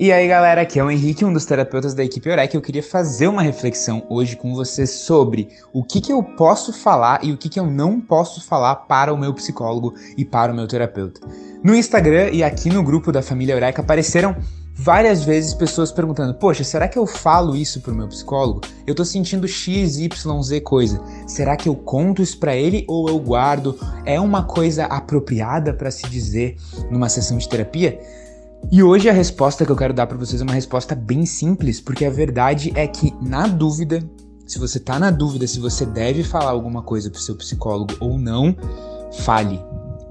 E aí galera, aqui é o Henrique, um dos terapeutas da equipe Eureka. Eu queria fazer uma reflexão hoje com você sobre o que, que eu posso falar e o que, que eu não posso falar para o meu psicólogo e para o meu terapeuta. No Instagram e aqui no grupo da família Eureka apareceram várias vezes pessoas perguntando: Poxa, será que eu falo isso pro meu psicólogo? Eu tô sentindo X, Y, Z coisa. Será que eu conto isso para ele ou eu guardo? É uma coisa apropriada para se dizer numa sessão de terapia? E hoje a resposta que eu quero dar para vocês é uma resposta bem simples, porque a verdade é que, na dúvida, se você tá na dúvida se você deve falar alguma coisa pro seu psicólogo ou não, fale.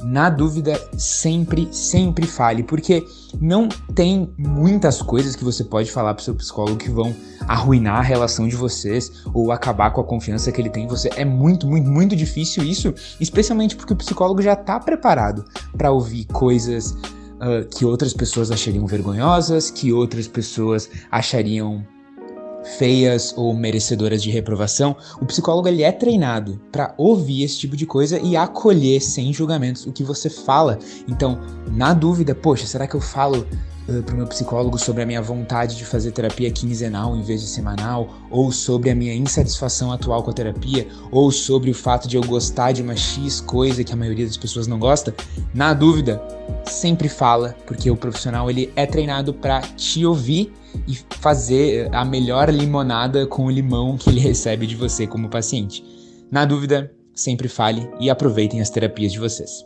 Na dúvida, sempre, sempre fale, porque não tem muitas coisas que você pode falar pro seu psicólogo que vão arruinar a relação de vocês ou acabar com a confiança que ele tem em você. É muito, muito, muito difícil isso, especialmente porque o psicólogo já tá preparado para ouvir coisas uh, que outras pessoas achariam vergonhosas, que outras pessoas achariam feias ou merecedoras de reprovação, o psicólogo ele é treinado para ouvir esse tipo de coisa e acolher sem julgamentos o que você fala. Então, na dúvida, poxa, será que eu falo uh, para o meu psicólogo sobre a minha vontade de fazer terapia quinzenal em vez de semanal, ou sobre a minha insatisfação atual com a terapia, ou sobre o fato de eu gostar de uma X coisa que a maioria das pessoas não gosta? Na dúvida, sempre fala, porque o profissional ele é treinado para te ouvir e fazer a melhor limonada com o limão que ele recebe de você como paciente. Na dúvida, sempre fale e aproveitem as terapias de vocês.